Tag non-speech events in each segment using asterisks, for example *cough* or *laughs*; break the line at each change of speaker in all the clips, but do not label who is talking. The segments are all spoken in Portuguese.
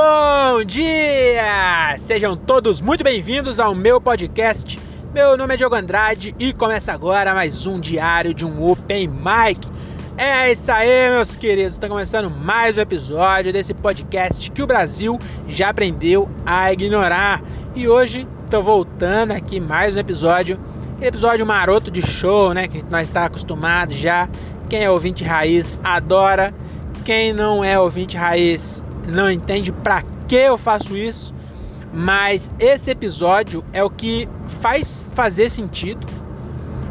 Bom dia! Sejam todos muito bem-vindos ao meu podcast. Meu nome é Diogo Andrade e começa agora mais um diário de um Open Mic. É isso aí, meus queridos. Está começando mais um episódio desse podcast que o Brasil já aprendeu a ignorar. E hoje estou voltando aqui mais um episódio, episódio maroto de show, né? Que nós está acostumado já. Quem é ouvinte raiz adora. Quem não é ouvinte raiz não entende para que eu faço isso, mas esse episódio é o que faz fazer sentido,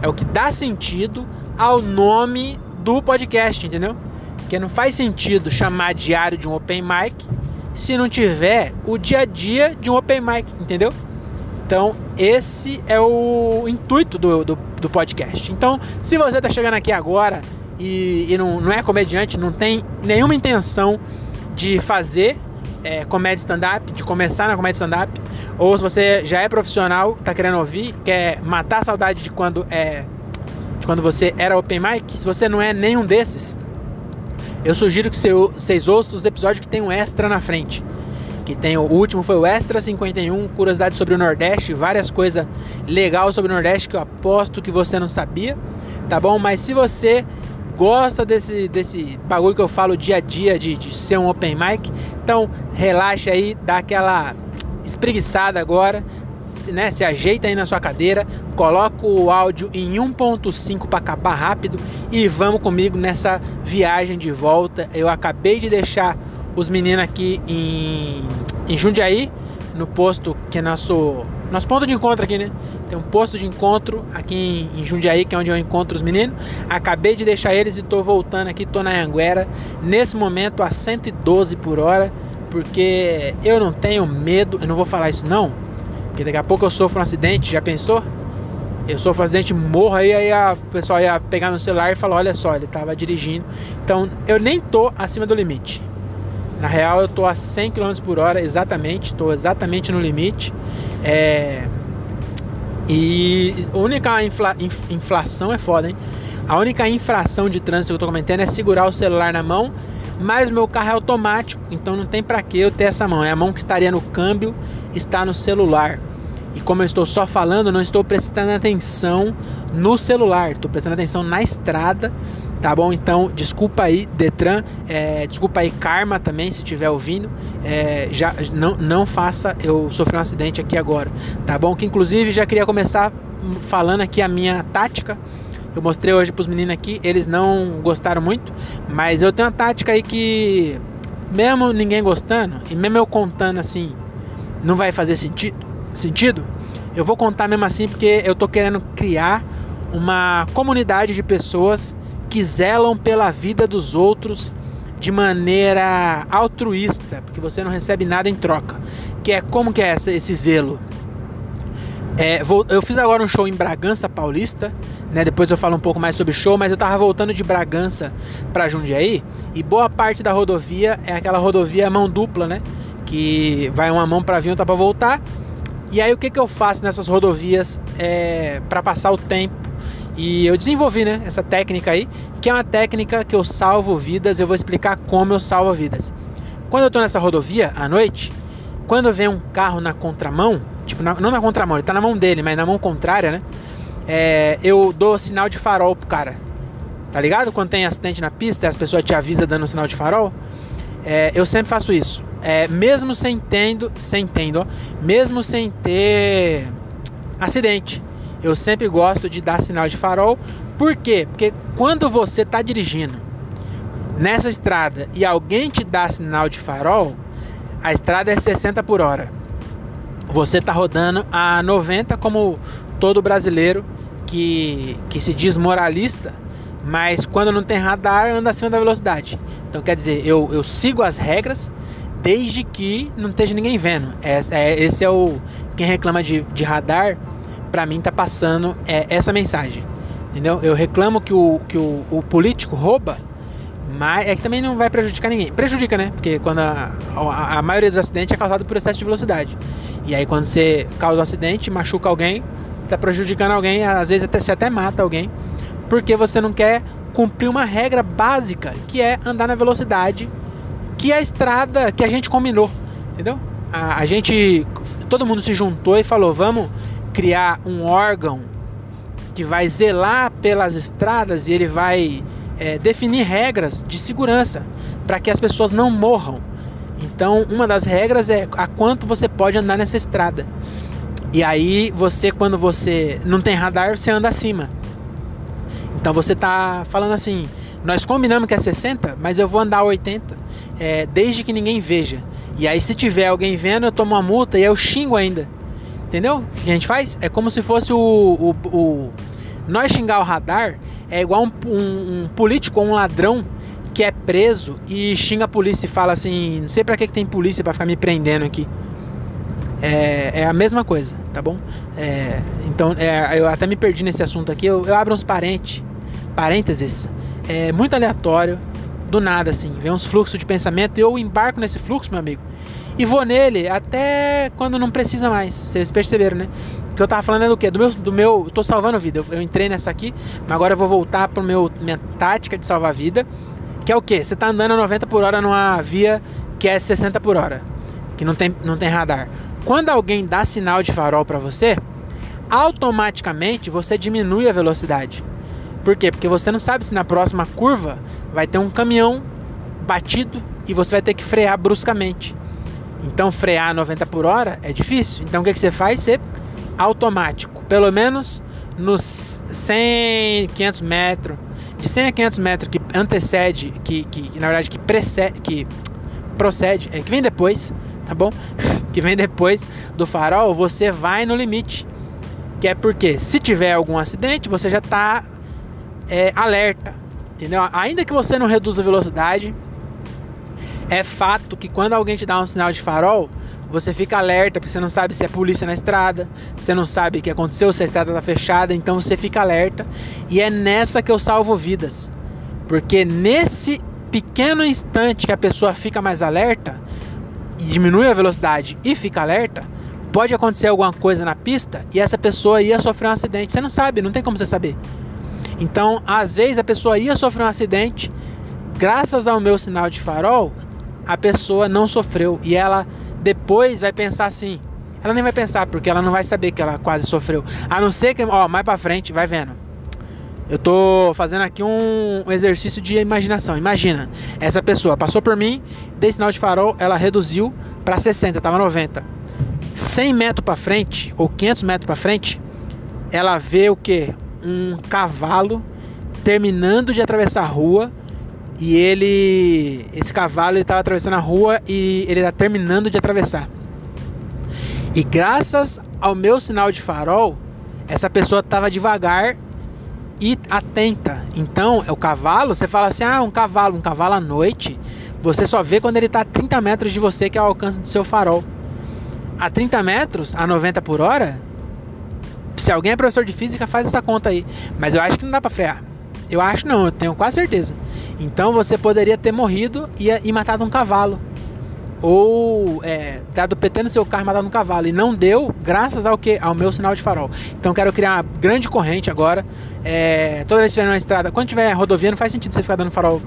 é o que dá sentido ao nome do podcast, entendeu? Porque não faz sentido chamar diário de um open mic se não tiver o dia a dia de um open mic, entendeu? Então, esse é o intuito do, do, do podcast. Então, se você está chegando aqui agora e, e não, não é comediante, não tem nenhuma intenção de fazer é, comédia stand-up, de começar na comédia stand-up, ou se você já é profissional, tá querendo ouvir, quer matar a saudade de quando é de quando você era open mic, se você não é nenhum desses, eu sugiro que vocês ouçam os episódios que tem um extra na frente. Que tem o último foi o Extra 51, curiosidade sobre o Nordeste, várias coisas legais sobre o Nordeste que eu aposto que você não sabia, tá bom? Mas se você gosta desse, desse bagulho que eu falo dia a dia de, de ser um open mic, então relaxa aí, dá aquela espreguiçada agora, se, né, se ajeita aí na sua cadeira, coloca o áudio em 1.5 para acabar rápido e vamos comigo nessa viagem de volta. Eu acabei de deixar os meninos aqui em, em Jundiaí, no posto que é nosso nosso ponto de encontro aqui, né? Tem um posto de encontro aqui em, Jundiaí, que é onde eu encontro os meninos. Acabei de deixar eles e tô voltando aqui, tô na Anguera. Nesse momento a 112 por hora, porque eu não tenho medo, eu não vou falar isso não, porque daqui a pouco eu sofro um acidente, já pensou? Eu sofro um acidente, morro aí, aí a pessoa ia pegar meu celular e falar, olha só, ele tava dirigindo. Então eu nem tô acima do limite. Na real, eu tô a 100 km por hora, exatamente, estou exatamente no limite. É... E a única infla... inflação é foda, hein? A única infração de trânsito que eu tô comentando é segurar o celular na mão, mas meu carro é automático, então não tem para que eu ter essa mão. É a mão que estaria no câmbio, está no celular. E como eu estou só falando, não estou prestando atenção no celular, estou prestando atenção na estrada Tá bom? Então, desculpa aí, Detran. É, desculpa aí, Karma também, se estiver ouvindo. É, já não, não faça eu sofrer um acidente aqui agora. Tá bom? Que inclusive já queria começar falando aqui a minha tática. Eu mostrei hoje pros meninos aqui, eles não gostaram muito, mas eu tenho uma tática aí que, mesmo ninguém gostando, e mesmo eu contando assim, não vai fazer sentido, sentido, eu vou contar mesmo assim porque eu tô querendo criar uma comunidade de pessoas que zelam pela vida dos outros de maneira altruísta, porque você não recebe nada em troca. Que é como que é esse zelo? É, vou, eu fiz agora um show em Bragança Paulista, né? Depois eu falo um pouco mais sobre show, mas eu tava voltando de Bragança para Jundiaí e boa parte da rodovia é aquela rodovia mão dupla, né? Que vai uma mão para vir, outra para voltar. E aí o que que eu faço nessas rodovias é, para passar o tempo e eu desenvolvi, né, essa técnica aí, que é uma técnica que eu salvo vidas. Eu vou explicar como eu salvo vidas. Quando eu tô nessa rodovia à noite, quando vem um carro na contramão, tipo, na, não na contramão, ele tá na mão dele, mas na mão contrária, né? É, eu dou sinal de farol pro cara. Tá ligado? Quando tem acidente na pista as pessoas te avisam dando sinal de farol. É, eu sempre faço isso. É, mesmo sem tendo, sem tendo, ó, mesmo sem ter acidente eu sempre gosto de dar sinal de farol. Por quê? Porque quando você está dirigindo nessa estrada e alguém te dá sinal de farol, a estrada é 60 por hora. Você está rodando a 90 como todo brasileiro que, que se diz moralista, mas quando não tem radar anda acima da velocidade. Então quer dizer, eu, eu sigo as regras desde que não esteja ninguém vendo. É, é, esse é o. Quem reclama de, de radar para mim tá passando é, essa mensagem. Entendeu? Eu reclamo que o, que o, o, político rouba, mas é que também não vai prejudicar ninguém. Prejudica, né? Porque quando a, a, a maioria dos acidentes é causado por excesso de velocidade. E aí quando você causa um acidente, machuca alguém, você está prejudicando alguém, às vezes até, você até mata alguém, porque você não quer cumprir uma regra básica, que é andar na velocidade que a estrada que a gente combinou. Entendeu? A, a gente, todo mundo se juntou e falou: vamos criar um órgão que vai zelar pelas estradas e ele vai é, definir regras de segurança para que as pessoas não morram. Então, uma das regras é a quanto você pode andar nessa estrada. E aí, você, quando você não tem radar, você anda acima. Então, você tá falando assim: nós combinamos que é 60, mas eu vou andar 80, é, desde que ninguém veja. E aí, se tiver alguém vendo, eu tomo uma multa e eu xingo ainda. Entendeu? O que a gente faz? É como se fosse o. o, o... Nós xingar o radar é igual um, um, um político ou um ladrão que é preso e xinga a polícia e fala assim: não sei pra que, que tem polícia para ficar me prendendo aqui. É, é, a mesma coisa, tá bom? É, então, é, eu até me perdi nesse assunto aqui. Eu, eu abro uns parentes, parênteses, é muito aleatório, do nada assim. Vem uns fluxos de pensamento e eu embarco nesse fluxo, meu amigo e vou nele até quando não precisa mais. Vocês perceberam, né? O que eu tava falando é do quê? Do meu. Do meu eu tô salvando vida. Eu, eu entrei nessa aqui, mas agora eu vou voltar pro meu minha tática de salvar vida. Que é o quê? Você tá andando a 90 por hora numa via que é 60 por hora. Que não tem, não tem radar. Quando alguém dá sinal de farol para você, automaticamente você diminui a velocidade. Por quê? Porque você não sabe se na próxima curva vai ter um caminhão batido e você vai ter que frear bruscamente. Então frear 90 por hora é difícil. Então o que, que você faz? Você automático, pelo menos nos 100, 500 metros, de 100 a 500 metros que antecede, que, que na verdade que precede, que procede, é que vem depois, tá bom? *laughs* que vem depois do farol, você vai no limite. Que é porque se tiver algum acidente, você já está é, alerta, entendeu? Ainda que você não reduza a velocidade, é fato que quando alguém te dá um sinal de farol, você fica alerta, porque você não sabe se é polícia na estrada, você não sabe o que aconteceu, se a estrada está fechada, então você fica alerta. E é nessa que eu salvo vidas. Porque nesse pequeno instante que a pessoa fica mais alerta, diminui a velocidade e fica alerta, pode acontecer alguma coisa na pista e essa pessoa ia sofrer um acidente. Você não sabe, não tem como você saber. Então, às vezes a pessoa ia sofrer um acidente, graças ao meu sinal de farol, a pessoa não sofreu e ela depois vai pensar assim. Ela nem vai pensar porque ela não vai saber que ela quase sofreu. A não ser que, ó, mais para frente, vai vendo. Eu tô fazendo aqui um, exercício de imaginação. Imagina, essa pessoa passou por mim, dei sinal de farol, ela reduziu para 60, tava 90. 100 metros para frente ou 500 metros para frente, ela vê o que? Um cavalo terminando de atravessar a rua e ele. Esse cavalo ele estava atravessando a rua e ele está terminando de atravessar. E graças ao meu sinal de farol, essa pessoa estava devagar e atenta. Então, é o cavalo, você fala assim: ah, um cavalo, um cavalo à noite. Você só vê quando ele está a 30 metros de você, que é o alcance do seu farol. A 30 metros, a 90 por hora, se alguém é professor de física, faz essa conta aí. Mas eu acho que não dá para frear. Eu acho não, eu tenho quase certeza. Então você poderia ter morrido e, e matado um cavalo. Ou é, dado PT no seu carro e matado um cavalo. E não deu, graças ao que? Ao meu sinal de farol. Então quero criar uma grande corrente agora. É, toda vez que estiver numa estrada, quando tiver rodovia, não faz sentido você ficar dando farol,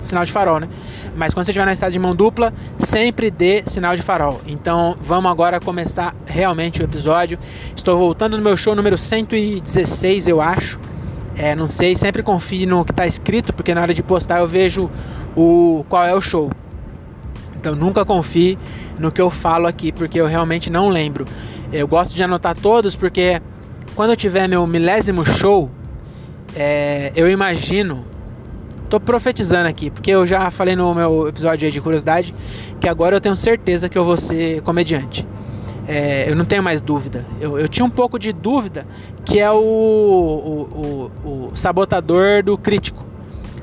sinal de farol, né? Mas quando você estiver na estrada de mão dupla, sempre dê sinal de farol. Então vamos agora começar realmente o episódio. Estou voltando no meu show número 116, eu acho. É, não sei, sempre confie no que está escrito, porque na hora de postar eu vejo o qual é o show. Então nunca confie no que eu falo aqui, porque eu realmente não lembro. Eu gosto de anotar todos, porque quando eu tiver meu milésimo show, é, eu imagino. Tô profetizando aqui, porque eu já falei no meu episódio de curiosidade que agora eu tenho certeza que eu vou ser comediante. É, eu não tenho mais dúvida. Eu, eu, tinha um pouco de dúvida que é o, o, o, o, sabotador do crítico.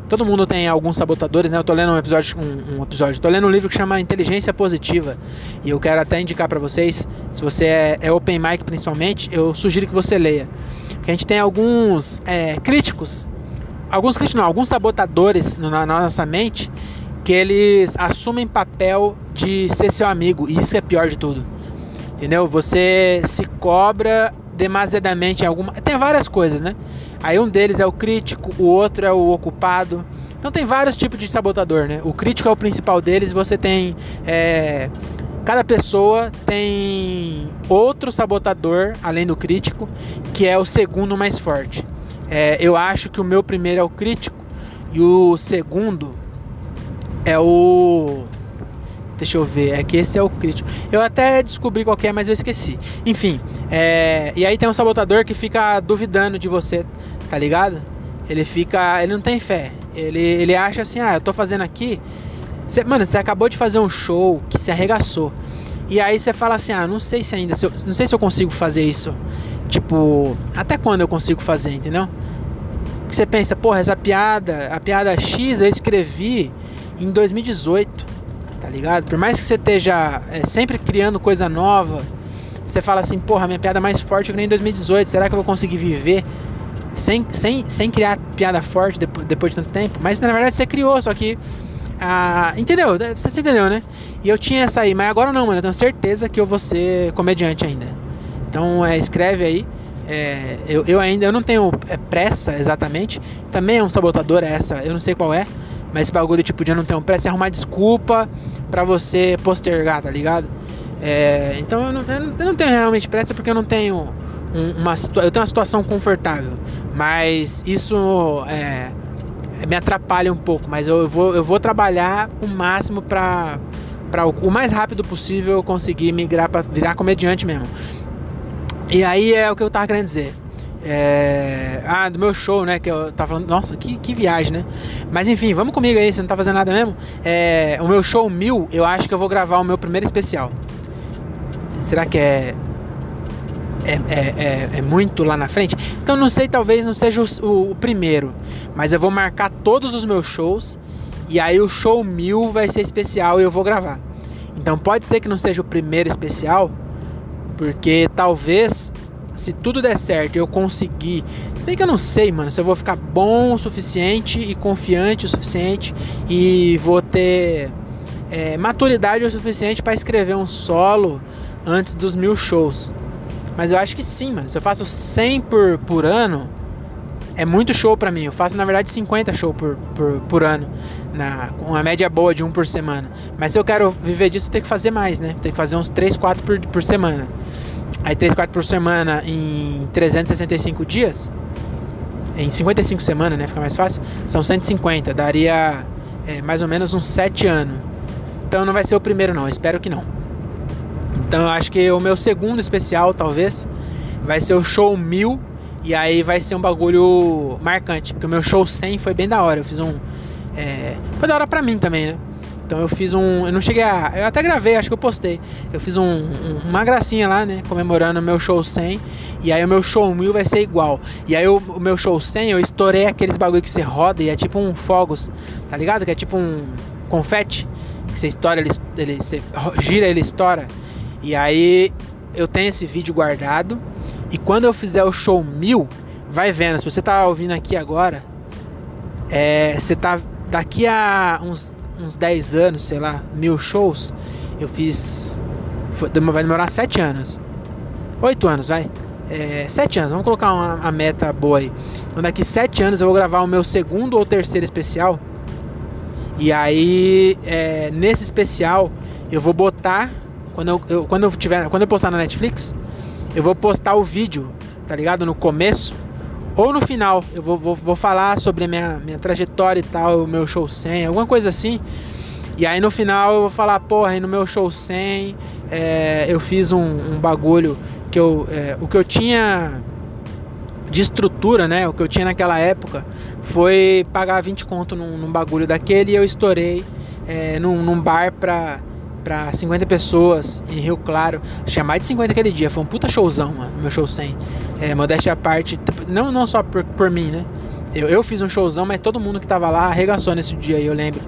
Todo mundo tem alguns sabotadores, né? Eu tô lendo um episódio, um, um episódio, tô lendo um livro que chama Inteligência Positiva e eu quero até indicar para vocês, se você é, é, open mic principalmente, eu sugiro que você leia. Porque a gente tem alguns é, críticos, alguns críticos não, alguns sabotadores na, na nossa mente que eles assumem papel de ser seu amigo e isso é pior de tudo Entendeu? Você se cobra demasiadamente em alguma. Tem várias coisas, né? Aí um deles é o crítico, o outro é o ocupado. Então tem vários tipos de sabotador, né? O crítico é o principal deles. Você tem é, cada pessoa tem outro sabotador além do crítico, que é o segundo mais forte. É, eu acho que o meu primeiro é o crítico e o segundo é o. Deixa eu ver, é que esse é o crítico. Eu até descobri qual é, mas eu esqueci. Enfim, é... e aí tem um sabotador que fica duvidando de você, tá ligado? Ele fica. Ele não tem fé. Ele, ele acha assim, ah, eu tô fazendo aqui. Cê, mano, você acabou de fazer um show que se arregaçou. E aí você fala assim, ah, não sei se ainda. Se eu, não sei se eu consigo fazer isso. Tipo, até quando eu consigo fazer, entendeu? Porque você pensa, porra, essa piada, a piada X eu escrevi em 2018, tá ligado? Por mais que você esteja é, sempre criando coisa nova, você fala assim, porra, minha piada é mais forte que nem em 2018, será que eu vou conseguir viver sem, sem, sem criar piada forte depois, depois de tanto tempo? Mas na verdade você criou, só que. Ah, entendeu? Você entendeu, né? E eu tinha essa aí, mas agora não, mano. Eu tenho certeza que eu vou ser comediante ainda. Então é, escreve aí. É, eu, eu ainda eu não tenho é, pressa exatamente. Também é um sabotador essa, eu não sei qual é. Mas esse bagulho tipo de não ter pressa é arrumar desculpa para você postergar, tá ligado? É, então eu não, eu não, tenho realmente pressa porque eu não tenho uma eu tenho uma situação confortável, mas isso é, me atrapalha um pouco. Mas eu vou, eu vou trabalhar o máximo para para o, o mais rápido possível eu conseguir migrar para virar comediante mesmo. E aí é o que eu tava querendo dizer. É... Ah, do meu show, né? Que eu tava falando. Nossa, que, que viagem, né? Mas enfim, vamos comigo aí, você não tá fazendo nada mesmo? É... O meu show mil, eu acho que eu vou gravar o meu primeiro especial. Será que é. É, é, é, é muito lá na frente? Então não sei, talvez não seja o, o, o primeiro. Mas eu vou marcar todos os meus shows. E aí o show mil vai ser especial e eu vou gravar. Então pode ser que não seja o primeiro especial. Porque talvez se tudo der certo eu conseguir. Se bem que eu não sei, mano, se eu vou ficar bom o suficiente e confiante o suficiente e vou ter é, maturidade o suficiente para escrever um solo antes dos mil shows. Mas eu acho que sim, mano. Se eu faço 100 por, por ano, é muito show para mim. Eu faço, na verdade, 50 shows por, por, por ano. Na, com uma média boa de um por semana. Mas se eu quero viver disso, eu tenho que fazer mais, né? Tem que fazer uns 3, 4 por, por semana. Aí 3, 4 por semana em 365 dias. Em 55 semanas, né? Fica mais fácil. São 150. Daria é, mais ou menos uns 7 anos. Então não vai ser o primeiro, não. Espero que não. Então eu acho que o meu segundo especial, talvez, vai ser o show 1000. E aí vai ser um bagulho marcante. Porque o meu show 100 foi bem da hora. Eu fiz um. É, foi da hora pra mim também, né? Então eu fiz um. Eu não cheguei a. Eu até gravei, acho que eu postei. Eu fiz um, um, uma gracinha lá, né? Comemorando o meu show 100. E aí o meu show 1000 vai ser igual. E aí o, o meu show 100 eu estourei aqueles bagulho que você roda e é tipo um fogos, tá ligado? Que é tipo um confete. Que você estoura, ele, ele você gira, ele estoura. E aí eu tenho esse vídeo guardado. E quando eu fizer o show 1000, vai vendo. Se você tá ouvindo aqui agora, é, você tá daqui a uns uns 10 anos, sei lá, mil shows, eu fiz. Foi, vai demorar 7 anos. 8 anos, vai. É, 7 anos, vamos colocar uma, uma meta boa aí. Então daqui 7 anos eu vou gravar o meu segundo ou terceiro especial. E aí, é, nesse especial, eu vou botar. Quando eu, eu, quando eu tiver. Quando eu postar na Netflix, eu vou postar o vídeo, tá ligado? No começo ou no final, eu vou, vou, vou falar sobre a minha, minha trajetória e tal, o meu show 100, alguma coisa assim. E aí no final eu vou falar, porra, aí no meu show 100 é, eu fiz um, um, bagulho que eu. É, o que eu tinha de estrutura, né? O que eu tinha naquela época foi pagar 20 conto num, num bagulho daquele e eu estourei é, num, num bar pra para 50 pessoas em Rio Claro. Tinha mais de 50 aquele dia. Foi um puta showzão, mano. Meu show 100. É, modéstia à parte. Não, não só por, por mim, né? Eu, eu fiz um showzão, mas todo mundo que tava lá arregaçou nesse dia aí, eu lembro.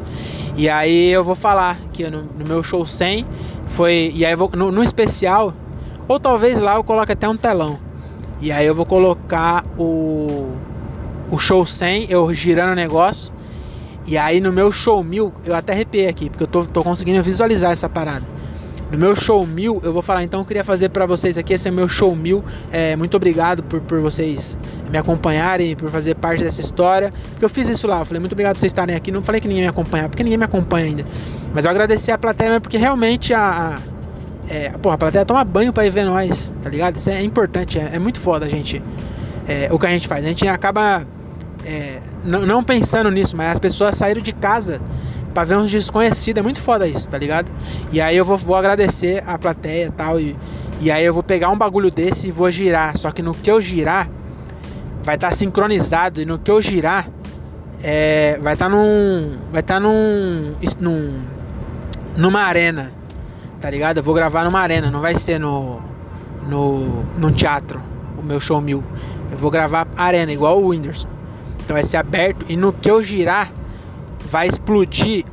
E aí eu vou falar que no, no meu show 100 foi. E aí vou. No, no especial. Ou talvez lá eu coloque até um telão. E aí eu vou colocar o. O show 100, eu girando o negócio. E aí no meu show mil, eu até arrepiei aqui, porque eu tô, tô conseguindo visualizar essa parada. No meu show mil, eu vou falar, então eu queria fazer para vocês aqui, esse é meu show mil. É, muito obrigado por, por vocês me acompanharem, por fazer parte dessa história. Porque eu fiz isso lá, eu falei, muito obrigado por vocês estarem aqui. Não falei que ninguém me acompanhar, porque ninguém me acompanha ainda. Mas eu agradeci a plateia porque realmente a, É, porra, a plateia toma banho pra ir ver nós, tá ligado? Isso é importante, é, é muito foda a gente. É, o que a gente faz. A gente acaba é, não pensando nisso, mas as pessoas saíram de casa pra ver uns desconhecidos. É muito foda isso, tá ligado? E aí eu vou, vou agradecer a plateia tal, e tal. E aí eu vou pegar um bagulho desse e vou girar. Só que no que eu girar, vai estar tá sincronizado. E no que eu girar, é, vai estar tá num. Vai estar tá num, num. Numa arena. Tá ligado? Eu vou gravar numa arena, não vai ser no. No. Num teatro. O meu show mil. Eu vou gravar arena, igual o Whindersson. Então vai ser aberto. E no que eu girar, vai explodir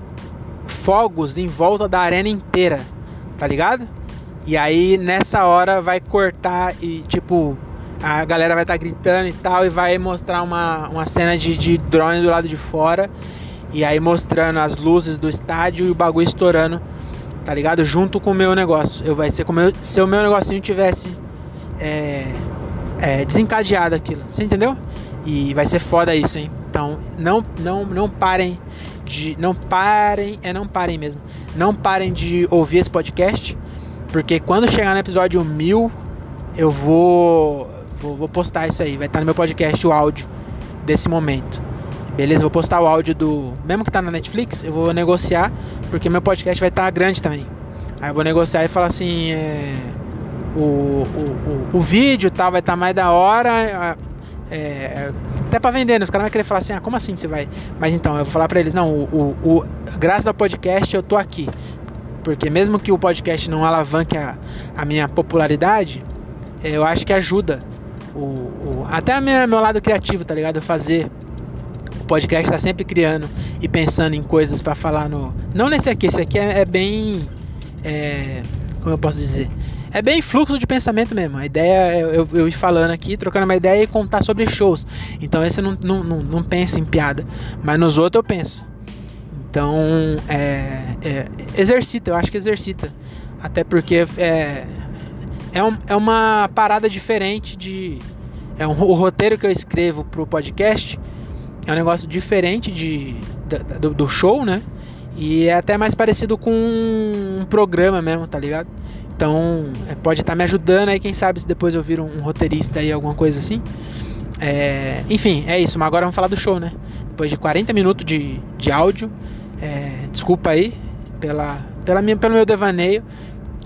fogos em volta da arena inteira. Tá ligado? E aí nessa hora vai cortar e tipo a galera vai estar tá gritando e tal e vai mostrar uma, uma cena de, de drone do lado de fora e aí mostrando as luzes do estádio e o bagulho estourando, tá ligado? Junto com o meu negócio. Eu vai ser como eu, se o meu negocinho tivesse é, é, desencadeado aquilo. Você entendeu? E vai ser foda isso, hein? Então não não não parem de não parem, é não parem mesmo. Não parem de ouvir esse podcast porque quando chegar no episódio 1000, eu vou, vou, vou postar isso aí. Vai estar no meu podcast o áudio desse momento. Beleza? Vou postar o áudio do. Mesmo que tá na Netflix, eu vou negociar, porque meu podcast vai estar grande também. Aí eu vou negociar e falar assim. É, o, o, o, o vídeo tal vai estar mais da hora. É, até pra vender, né? Os caras vão querer falar assim, ah, como assim você vai? Mas então, eu vou falar pra eles, não, o, o, o graças ao podcast eu tô aqui. Porque mesmo que o podcast não alavanque a, a minha popularidade, eu acho que ajuda. O, o até o meu lado criativo, tá ligado? Fazer o podcast tá sempre criando e pensando em coisas para falar no. Não nesse aqui, esse aqui é, é bem. É, como eu posso dizer? É bem fluxo de pensamento mesmo. A ideia é eu, eu ir falando aqui, trocando uma ideia e contar sobre shows. Então esse eu não, não, não, não penso em piada. Mas nos outros eu penso. Então, é, é, exercita, eu acho que exercita. Até porque é, é, um, é uma parada diferente de. É um, o roteiro que eu escrevo pro podcast é um negócio diferente de, do, do show, né? E é até mais parecido com um programa mesmo, tá ligado? Então, é, pode estar tá me ajudando aí, quem sabe se depois eu vir um, um roteirista aí, alguma coisa assim. É, enfim, é isso, mas agora vamos falar do show, né? Depois de 40 minutos de, de áudio, é, desculpa aí pela, pela minha, pelo meu devaneio.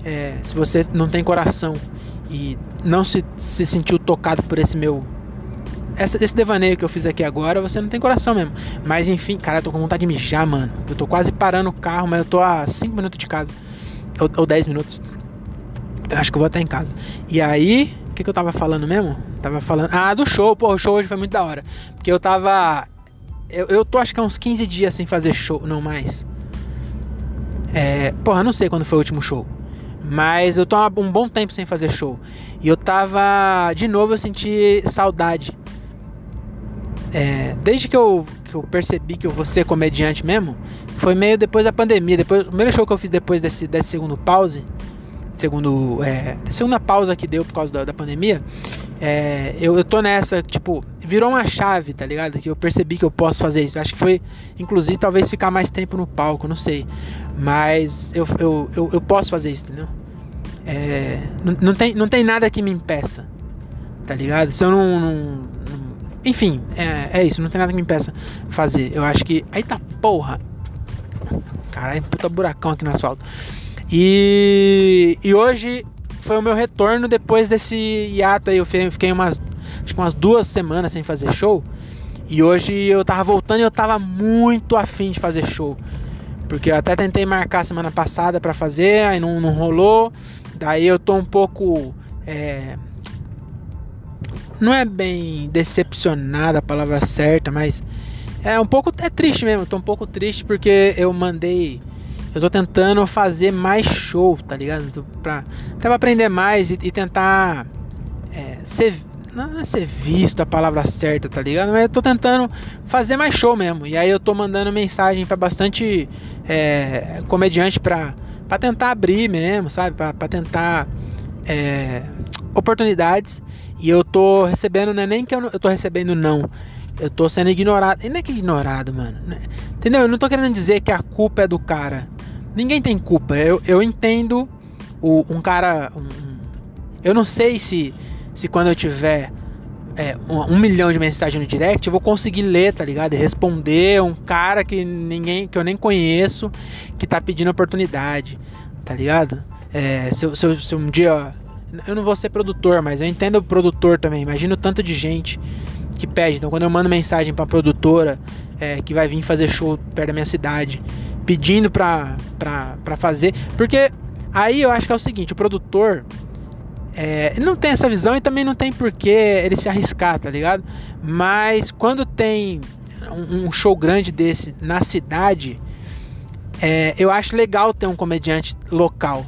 É, se você não tem coração e não se, se sentiu tocado por esse meu. Essa, esse devaneio que eu fiz aqui agora, você não tem coração mesmo. Mas enfim, cara, eu tô com vontade de mijar, mano. Eu tô quase parando o carro, mas eu tô a 5 minutos de casa. Ou, ou 10 minutos. Eu acho que eu vou até em casa. E aí, o que, que eu tava falando mesmo? Tava falando. Ah, do show, pô, o show hoje foi muito da hora. Porque eu tava eu, eu tô acho que há uns 15 dias sem fazer show, não mais. É, porra, não sei quando foi o último show. Mas eu tô há um bom tempo sem fazer show. E eu tava. De novo eu senti saudade. É, desde que eu, que eu percebi que eu vou ser comediante mesmo, foi meio depois da pandemia. Depois, o primeiro show que eu fiz depois desse, desse segundo pause, segundo, é, segunda pausa que deu por causa da, da pandemia, é, eu, eu tô nessa, tipo, virou uma chave, tá ligado? Que eu percebi que eu posso fazer isso. Acho que foi, inclusive, talvez ficar mais tempo no palco, não sei. Mas eu, eu, eu, eu posso fazer isso, entendeu? É, não, não, tem, não tem nada que me impeça, tá ligado? Se eu não. não, não enfim, é, é isso, não tem nada que me impeça fazer. Eu acho que. Eita porra! Caralho, puta buracão aqui no asfalto. E, e hoje foi o meu retorno depois desse hiato aí. Eu fiquei umas, acho que umas duas semanas sem fazer show. E hoje eu tava voltando e eu tava muito afim de fazer show. Porque eu até tentei marcar semana passada para fazer, aí não, não rolou. Daí eu tô um pouco. É... Não é bem decepcionado a palavra certa, mas é um pouco é triste mesmo. Tô um pouco triste porque eu mandei eu tô tentando fazer mais show, tá ligado? Pra, até pra aprender mais e, e tentar é, ser. Não é ser visto a palavra certa, tá ligado? Mas eu tô tentando fazer mais show mesmo. E aí eu tô mandando mensagem para bastante é, comediante pra, pra tentar abrir mesmo, sabe? Pra, pra tentar é, oportunidades. E eu tô recebendo, não é nem que eu, eu tô recebendo não. Eu tô sendo ignorado. E não é que ignorado, mano. Né? Entendeu? Eu não tô querendo dizer que a culpa é do cara. Ninguém tem culpa. Eu, eu entendo o, um cara. Um, eu não sei se, se quando eu tiver é, um, um, milhão de mensagens no direct, eu vou conseguir ler, tá ligado? E responder um cara que ninguém, que eu nem conheço, que tá pedindo oportunidade, tá ligado? É, se, se, se um dia. Eu não vou ser produtor, mas eu entendo o produtor também. Imagino tanto de gente que pede. Então, quando eu mando mensagem pra produtora é, que vai vir fazer show perto da minha cidade, pedindo pra, pra, pra fazer. Porque aí eu acho que é o seguinte: o produtor. É, não tem essa visão e também não tem porquê ele se arriscar, tá ligado? Mas quando tem um, um show grande desse na cidade, é, eu acho legal ter um comediante local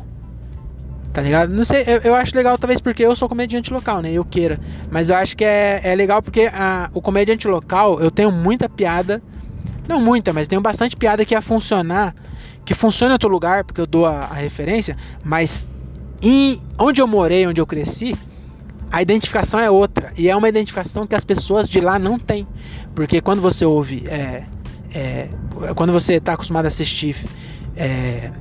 Tá ligado? Não sei, eu, eu, acho legal, talvez porque eu sou comediante local, né? Eu queira. Mas eu acho que é, é legal porque a, o comediante local, eu tenho muita piada. Não muita, mas tenho bastante piada que ia funcionar. Que funciona em outro lugar, porque eu dou a, a referência. Mas em onde eu morei, onde eu cresci, a identificação é outra. E é uma identificação que as pessoas de lá não têm. Porque quando você ouve. É, é, quando você está acostumado a assistir é,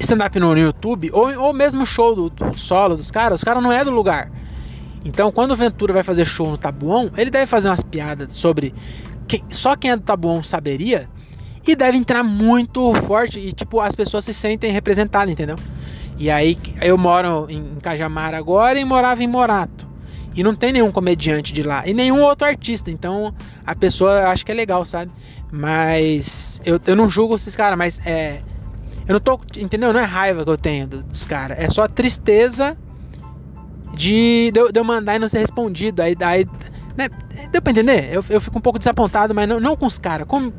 stand-up no YouTube, ou, ou mesmo show do, do solo dos caras, os caras não é do lugar. Então, quando o Ventura vai fazer show no Tabuão, ele deve fazer umas piadas sobre quem, só quem é do Tabuão saberia e deve entrar muito forte e tipo as pessoas se sentem representadas, entendeu? E aí eu moro em Cajamar agora e morava em Morato. E não tem nenhum comediante de lá e nenhum outro artista, então a pessoa acha que é legal, sabe? Mas eu, eu não julgo esses caras, mas é eu não tô. Entendeu? Não é raiva que eu tenho dos caras. É só tristeza de, de, de, eu mandar e não ser respondido. Aí. aí né? Deu pra entender? Eu, eu fico um pouco desapontado, mas não, não com os caras. Como.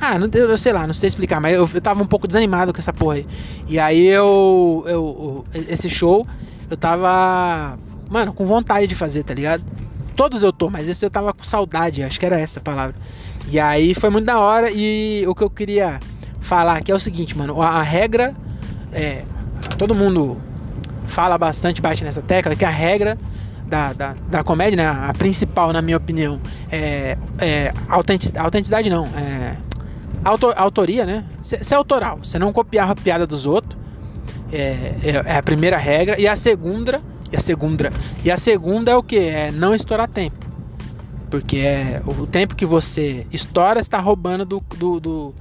Ah, não, eu sei lá, não sei explicar, mas eu, eu tava um pouco desanimado com essa porra aí. E aí eu, eu, eu. Esse show, eu tava. Mano, com vontade de fazer, tá ligado? Todos eu tô, mas esse eu tava com saudade, acho que era essa a palavra. E aí foi muito da hora e o que eu queria falar que é o seguinte, mano. A, a regra é. Todo mundo fala bastante, bate nessa tecla, que a regra da, da, da comédia, né? A principal, na minha opinião, é, é autenticidade, autenticidade não, é autor, autoria, né? Ser autoral, você não copiar a piada dos outros. É, é, é, a primeira regra. E a segunda. E a segunda. E a segunda é o que? É não estourar tempo. Porque é, o tempo que você estoura está roubando do, do, do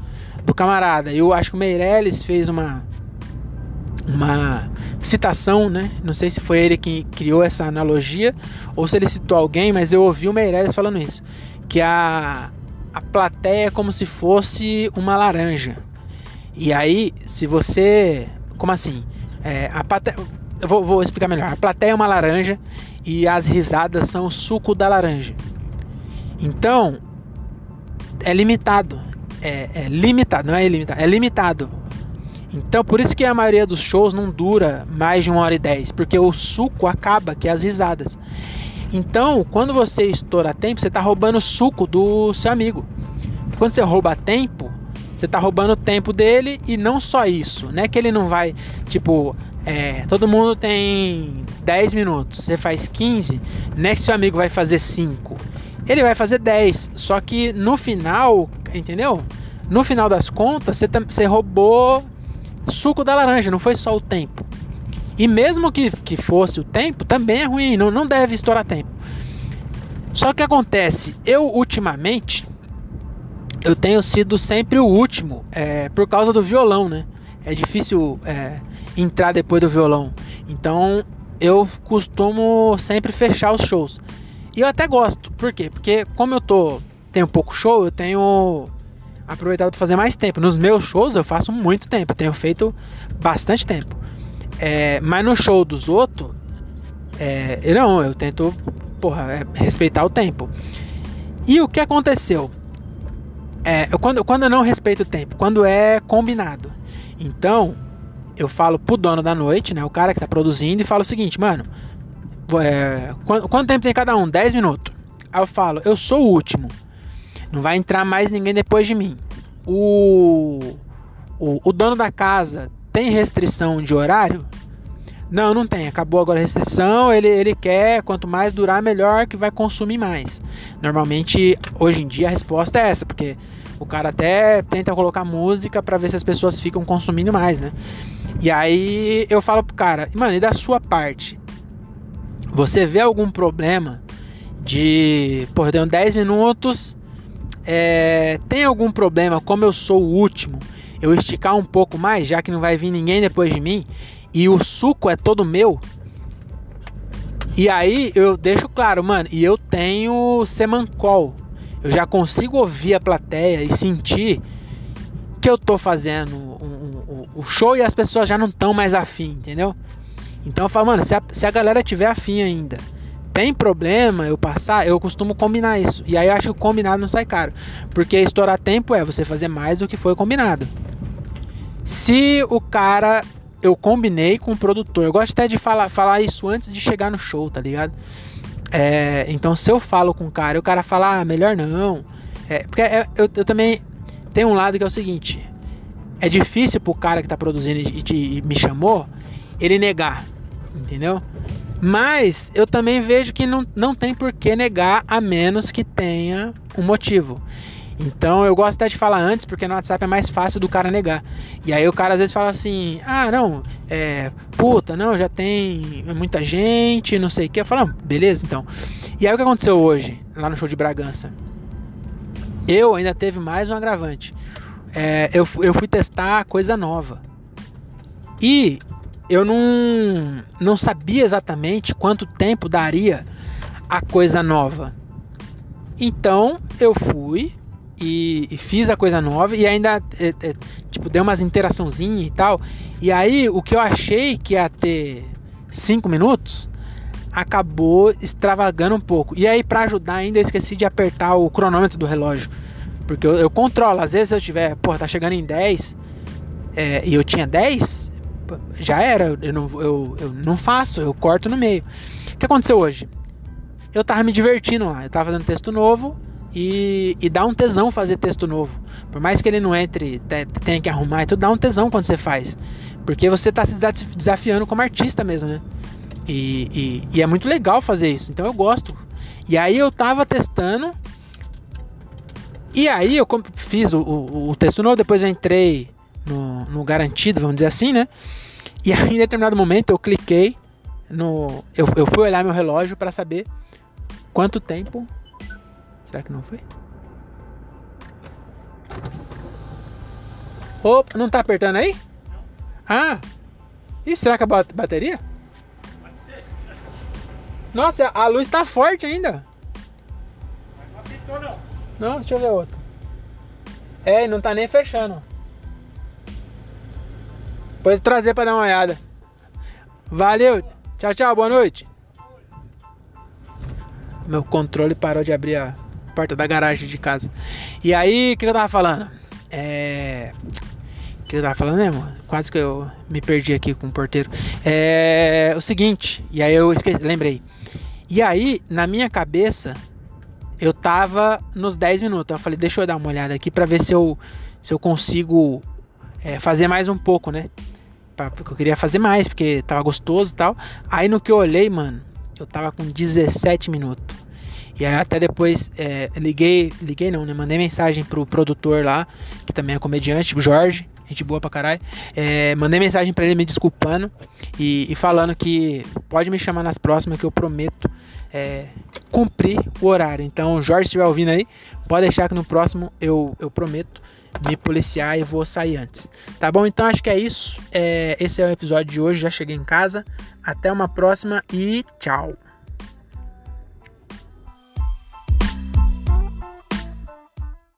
do camarada. Eu acho que o Meirelles fez uma uma citação, né? Não sei se foi ele que criou essa analogia ou se ele citou alguém, mas eu ouvi o Meirelles falando isso, que a a plateia é como se fosse uma laranja. E aí, se você, como assim? É, a plateia, eu vou, vou explicar melhor. A plateia é uma laranja e as risadas são o suco da laranja. Então, é limitado é, é limitado, não é ilimitado, é limitado. Então, por isso que a maioria dos shows não dura mais de uma hora e dez, porque o suco acaba, que é as risadas. Então, quando você estoura tempo, você está roubando o suco do seu amigo. Quando você rouba tempo, você está roubando o tempo dele e não só isso, né? Que ele não vai, tipo, é, todo mundo tem 10 minutos, você faz 15, né? Que seu amigo vai fazer 5 ele vai fazer 10. Só que no final, entendeu? No final das contas, você, você roubou suco da laranja, não foi só o tempo. E mesmo que, que fosse o tempo, também é ruim, não, não deve estourar tempo. Só que acontece, eu ultimamente, eu tenho sido sempre o último, é, por causa do violão, né? É difícil é, entrar depois do violão. Então eu costumo sempre fechar os shows. E eu até gosto. Por quê? Porque como eu tô tenho pouco show, eu tenho aproveitado para fazer mais tempo. Nos meus shows eu faço muito tempo, tenho feito bastante tempo. É, mas no show dos outros, é, não, eu tento porra, é, respeitar o tempo. E o que aconteceu? É, eu, quando, quando eu não respeito o tempo, quando é combinado. Então, eu falo pro dono da noite, né? O cara que tá produzindo, e falo o seguinte, mano, é, quanto, quanto, tempo tem cada um? 10 minutos. Aí eu falo, eu sou o último. Não vai entrar mais ninguém depois de mim. O, o, o dono da casa tem restrição de horário? Não, não tem. Acabou agora a restrição. Ele, ele quer, quanto mais durar, melhor, que vai consumir mais. Normalmente, hoje em dia, a resposta é essa, porque o cara até tenta colocar música para ver se as pessoas ficam consumindo mais, né? E aí eu falo pro cara, mano, e da sua parte? Você vê algum problema de. Pô, eu tenho 10 minutos. É, tem algum problema, como eu sou o último, eu esticar um pouco mais, já que não vai vir ninguém depois de mim, e o suco é todo meu? E aí eu deixo claro, mano, e eu tenho Semancol. Eu já consigo ouvir a plateia e sentir que eu tô fazendo o, show e as pessoas já não estão mais afim, entendeu? Então eu falo, mano, se a, se a galera tiver afim ainda, tem problema eu passar, eu costumo combinar isso. E aí eu acho que o combinado não sai caro. Porque estourar tempo é você fazer mais do que foi combinado. Se o cara. Eu combinei com o produtor. Eu gosto até de falar, falar isso antes de chegar no show, tá ligado? É, então se eu falo com o cara e o cara fala, ah, melhor não. É, porque é, eu, eu também tem um lado que é o seguinte: é difícil pro cara que tá produzindo e, e me chamou ele negar, entendeu? Mas eu também vejo que não, não tem por que negar a menos que tenha um motivo. Então eu gosto até de falar antes, porque no WhatsApp é mais fácil do cara negar. E aí o cara às vezes fala assim: ah, não, é, puta, não, já tem muita gente, não sei o que. Eu falo, ah, beleza, então. E aí o que aconteceu hoje, lá no show de Bragança? Eu ainda teve mais um agravante. É, eu, eu fui testar coisa nova. E eu não, não sabia exatamente quanto tempo daria a coisa nova. Então eu fui e, e fiz a coisa nova e ainda é, é, tipo deu umas interaçãozinha e tal. E aí o que eu achei que ia ter cinco minutos acabou extravagando um pouco. E aí, para ajudar, ainda eu esqueci de apertar o cronômetro do relógio. Porque eu, eu controlo, às vezes eu tiver, pô, tá chegando em 10 é, e eu tinha 10, já era, eu não, eu, eu não faço, eu corto no meio. O que aconteceu hoje? Eu tava me divertindo lá, eu tava fazendo texto novo e, e dá um tesão fazer texto novo. Por mais que ele não entre, tenha que arrumar e tudo, dá um tesão quando você faz. Porque você tá se desafiando como artista mesmo, né? E, e, e, é muito legal fazer isso. Então eu gosto. E aí eu tava testando. E aí eu fiz o, o, o texto novo, depois eu entrei no, no, garantido, vamos dizer assim, né? E aí em determinado momento eu cliquei no. Eu, eu fui olhar meu relógio para saber quanto tempo. Será que não foi? Opa, não tá apertando aí? Ah! E será que a bateria? Nossa, a luz tá forte ainda. Não apitou não. Não, deixa eu ver outro. É, não tá nem fechando. Depois trazer pra dar uma olhada. Valeu. Tchau, tchau. Boa noite. Meu controle parou de abrir a porta da garagem de casa. E aí, o que eu tava falando? É. O que eu tava falando mesmo? Quase que eu me perdi aqui com o porteiro. É. O seguinte, e aí eu esqueci, lembrei. E aí, na minha cabeça, eu tava nos 10 minutos. Eu falei, deixa eu dar uma olhada aqui para ver se eu, se eu consigo é, fazer mais um pouco, né? Pra, porque eu queria fazer mais, porque tava gostoso e tal. Aí no que eu olhei, mano, eu tava com 17 minutos. E aí até depois é, liguei, liguei não, né? Mandei mensagem pro produtor lá, que também é comediante, o Jorge gente boa pra caralho. É, mandei mensagem para ele me desculpando e, e, falando que pode me chamar nas próximas que eu prometo é, cumprir o horário. Então, Jorge, se estiver ouvindo aí, pode deixar que no próximo eu, eu prometo me policiar e vou sair antes. Tá bom? Então acho que é isso. É, esse é o episódio de hoje. Já cheguei em casa. Até uma próxima e tchau.